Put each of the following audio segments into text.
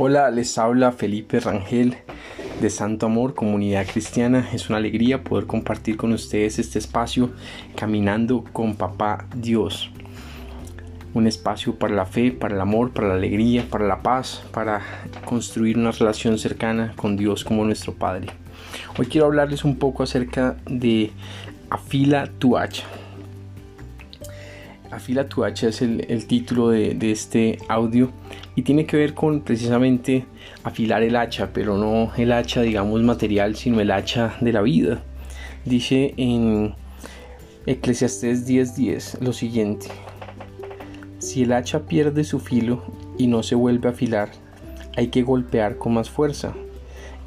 Hola, les habla Felipe Rangel de Santo Amor, Comunidad Cristiana. Es una alegría poder compartir con ustedes este espacio caminando con Papá Dios. Un espacio para la fe, para el amor, para la alegría, para la paz, para construir una relación cercana con Dios como nuestro Padre. Hoy quiero hablarles un poco acerca de Afila tu hacha. Afila tu hacha es el, título de, de, este audio y tiene que ver con precisamente afilar el hacha, pero no el hacha digamos material, sino el hacha de la vida. Dice en Eclesiastés 10:10 lo siguiente: Si el hacha pierde su filo y no se vuelve a afilar, hay que golpear con más fuerza.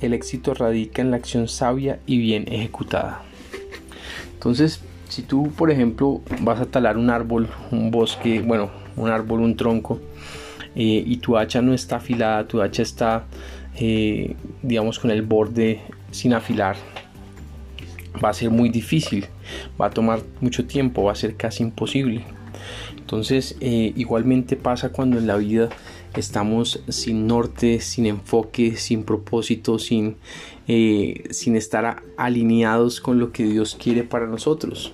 El éxito radica en la acción sabia y bien ejecutada. Entonces, si tú, por ejemplo, vas a talar un árbol, un bosque, bueno, un árbol, un tronco, eh, y tu hacha no está afilada, tu hacha está, eh, digamos, con el borde sin afilar, va a ser muy difícil, va a tomar mucho tiempo, va a ser casi imposible. Entonces, eh, igualmente pasa cuando en la vida estamos sin norte, sin enfoque, sin propósito, sin, sin estar alineados con lo que Dios quiere para nosotros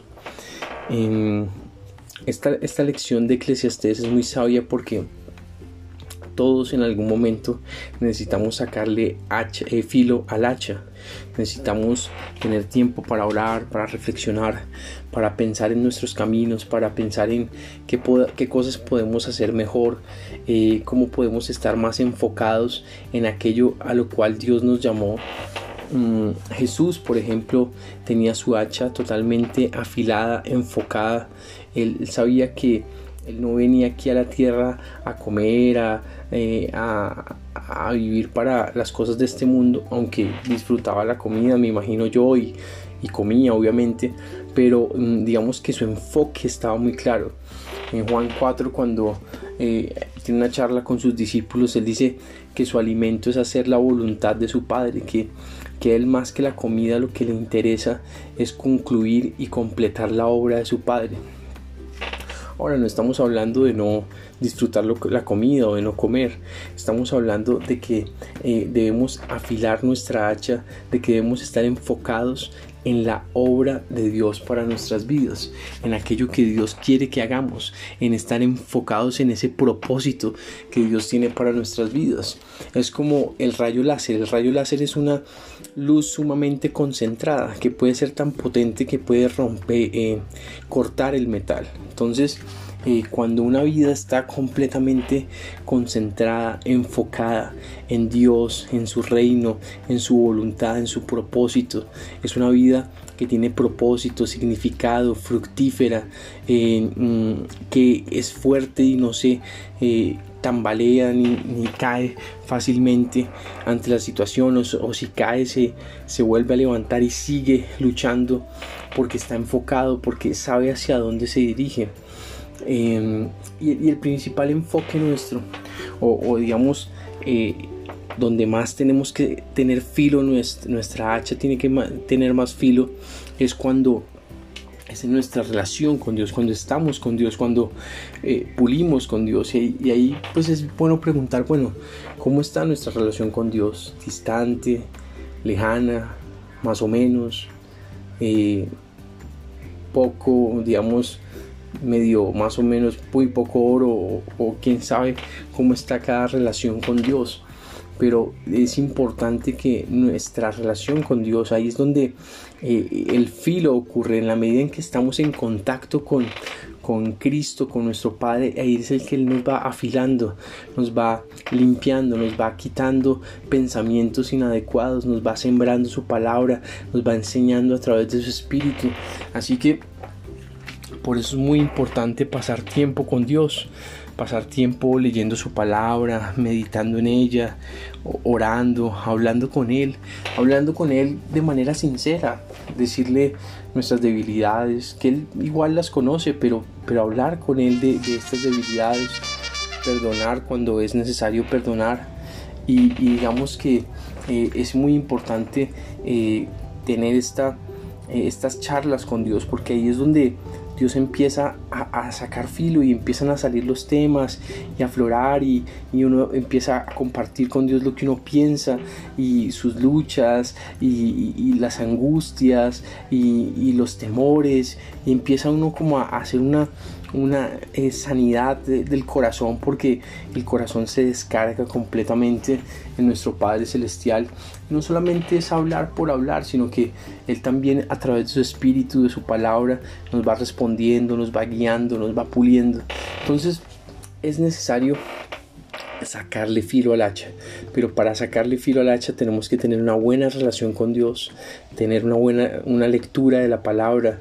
esta, esta lección de Eclesiastés es muy sabia porque todos en algún momento necesitamos sacarle eh, filo al hacha. Necesitamos tener tiempo para orar, para reflexionar, para pensar en nuestros caminos, para pensar en qué, qué cosas podemos hacer mejor, eh, cómo podemos estar más enfocados en aquello a lo cual Dios nos llamó Mm, Jesús, por ejemplo, tenía su hacha totalmente afilada, enfocada. Él, sabía que él no venía aquí a la tierra a comer, a, eh, vivir para las cosas de este mundo, aunque disfrutaba la comida, me imagino yo, y, comía, obviamente, pero mm, digamos que su enfoque estaba muy claro. En Juan 4, cuando eh, tiene una charla con sus discípulos, él dice que su alimento es hacer la voluntad de su Padre, que que él más que la comida lo que le interesa es concluir y completar la obra de su padre. Ahora no estamos hablando de no disfrutar la comida o de no comer, estamos hablando de que eh, debemos afilar nuestra hacha, de que debemos estar enfocados en la obra de Dios para nuestras vidas, en aquello que Dios quiere que hagamos, en estar enfocados en ese propósito que Dios tiene para nuestras vidas. Es como el rayo láser. El rayo láser es una luz sumamente concentrada que puede ser tan potente que puede romper, eh, cortar el metal. Entonces, eh, cuando una vida está completamente concentrada, enfocada en Dios, en su reino, en su voluntad, en su propósito, es una vida que tiene propósito, significado, fructífera, eh, mm, que es fuerte y no se eh, tambalea ni, cae fácilmente ante la situación o, si cae se, se vuelve a levantar y sigue luchando porque está enfocado, porque sabe hacia dónde se dirige. Em, y, el principal enfoque nuestro, o, digamos, eh, donde más tenemos que tener filo, nuestra, hacha tiene que tener más filo, es cuando es en nuestra relación con Dios, cuando estamos con Dios, cuando eh, pulimos con Dios. Y, ahí pues es bueno preguntar, bueno, ¿cómo está nuestra relación con Dios? ¿Distante? ¿Lejana? ¿Más o menos? Eh, poco, digamos, medio más o menos muy poco oro o, quién sabe cómo está cada relación con Dios pero es importante que nuestra relación con Dios, ahí es donde eh, el filo ocurre, en la medida en que estamos en contacto con, con Cristo, con nuestro Padre, ahí es el que nos va afilando, nos va limpiando, nos va quitando pensamientos inadecuados, nos va sembrando su palabra, nos va enseñando a través de su Espíritu. Así que por eso es muy importante pasar tiempo con Dios, pasar tiempo leyendo su palabra, meditando en ella, orando, hablando con Él, hablando con Él de manera sincera, decirle nuestras debilidades, que Él igual las conoce, pero, pero hablar con Él de, estas debilidades, perdonar cuando es necesario perdonar. Y, digamos que eh, es muy importante eh, tener esta, eh, estas charlas con Dios porque ahí es donde Dios empieza a, sacar filo y empiezan a salir los temas y a aflorar y, uno empieza a compartir con Dios lo que uno piensa y sus luchas y, las angustias y, los temores. Y empieza uno como a hacer una una eh, sanidad del corazón porque el corazón se descarga completamente en nuestro Padre Celestial. no solamente es hablar por hablar, sino que Él también a través de su espíritu, de su palabra, nos va respondiendo, nos va guiando, nos va puliendo. Entonces es necesario sacarle filo al hacha. Pero para sacarle filo al hacha tenemos que tener una buena relación con Dios, tener una buena una lectura de la palabra,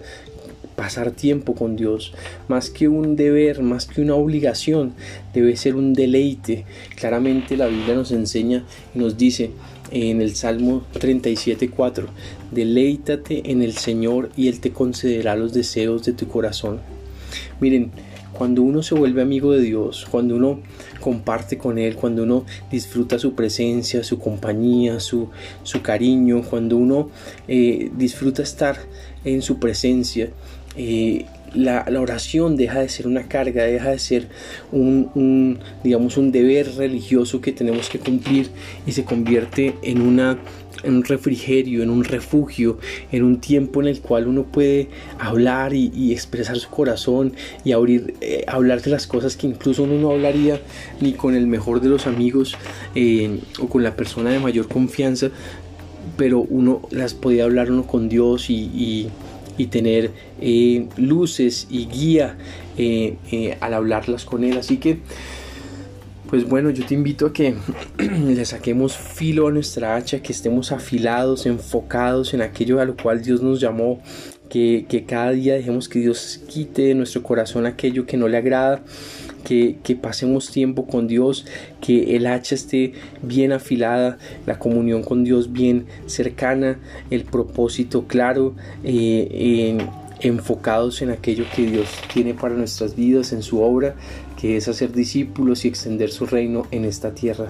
pasar tiempo con Dios, más que un deber, más que una obligación, debe ser un deleite. Claramente la Biblia nos enseña y nos dice en el Salmo 37.4, deleítate en el Señor y Él te concederá los deseos de tu corazón. Miren, cuando uno se vuelve amigo de Dios, cuando uno comparte con Él, cuando uno disfruta su presencia, su compañía, su, su cariño, cuando uno eh, disfruta estar en su presencia, la, oración deja de ser una carga, deja de ser un, digamos, un deber religioso que tenemos que cumplir y se convierte en, una, en un refrigerio, en un refugio, en un tiempo en el cual uno puede hablar y, expresar su corazón y abrir, eh, hablar de las cosas que incluso uno no hablaría ni con el mejor de los amigos eh, o con la persona de mayor confianza, pero uno las podía hablar uno con Dios y tener eh, luces y guía eh, eh, al hablarlas con Él. Así que, pues bueno, yo te invito a que le saquemos filo a nuestra hacha, que estemos afilados, enfocados en aquello a lo cual Dios nos llamó, que, que cada día dejemos que Dios quite de nuestro corazón aquello que no le agrada que, pasemos tiempo con Dios, que el hacha esté bien afilada, la comunión con Dios bien cercana, el propósito claro, eh, enfocados en aquello que Dios tiene para nuestras vidas, en su obra, que es hacer discípulos y extender su reino en esta tierra.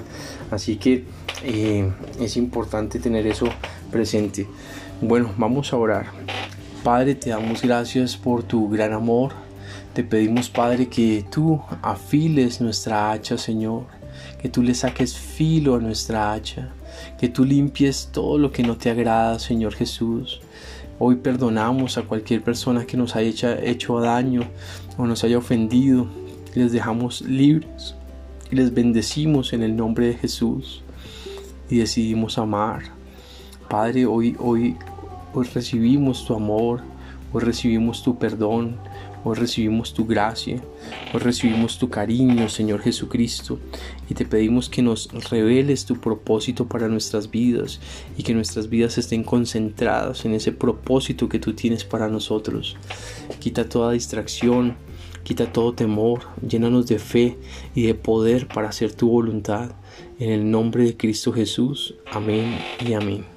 Así que eh, es importante tener eso presente. Bueno, vamos a orar. Padre, te damos gracias por tu gran amor, te pedimos, Padre, que tú afiles nuestra hacha, Señor, que tú le saques filo a nuestra hacha, que tú limpies todo lo que no te agrada, Señor Jesús. Hoy perdonamos a cualquier persona que nos haya hecho daño o nos haya ofendido. Les dejamos libres y les bendecimos en el nombre de Jesús y decidimos amar. Padre, hoy, hoy, hoy recibimos tu amor, hoy recibimos tu perdón, Hoy recibimos tu gracia, hoy recibimos tu cariño, Señor Jesucristo, y te pedimos que nos reveles tu propósito para nuestras vidas y que nuestras vidas estén concentradas en ese propósito que tú tienes para nosotros. Quita toda distracción, quita todo temor, llénanos de fe y de poder para hacer tu voluntad. En el nombre de Cristo Jesús. Amén y amén.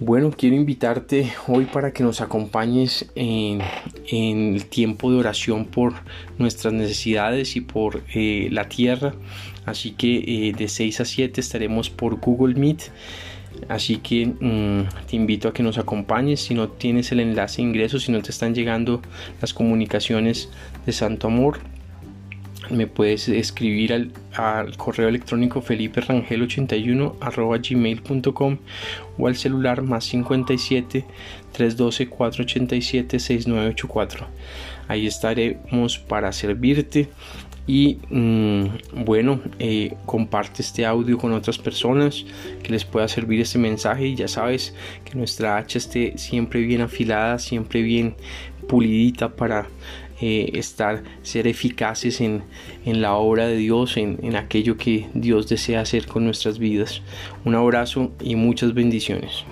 Bueno, quiero invitarte hoy para que nos acompañes en, el tiempo de oración por nuestras necesidades y por eh, la tierra. Así que eh, de 6 a 7 estaremos por Google Meet. Así que mm, te invito a que nos acompañes. Si no tienes el enlace de ingreso, si no te están llegando las comunicaciones de Santo Amor, me puedes escribir al, correo electrónico felipe rangel 81 arroba gmail.com o al celular más 57 312 487 6984 ahí estaremos para servirte y mm, bueno eh, comparte este audio con otras personas que les pueda servir este mensaje. Y ya sabes que nuestra hacha esté siempre bien afilada siempre bien pulidita para eh, estar, ser eficaces en, la obra de Dios, en, en aquello que Dios desea hacer con nuestras vidas. Un abrazo y muchas bendiciones.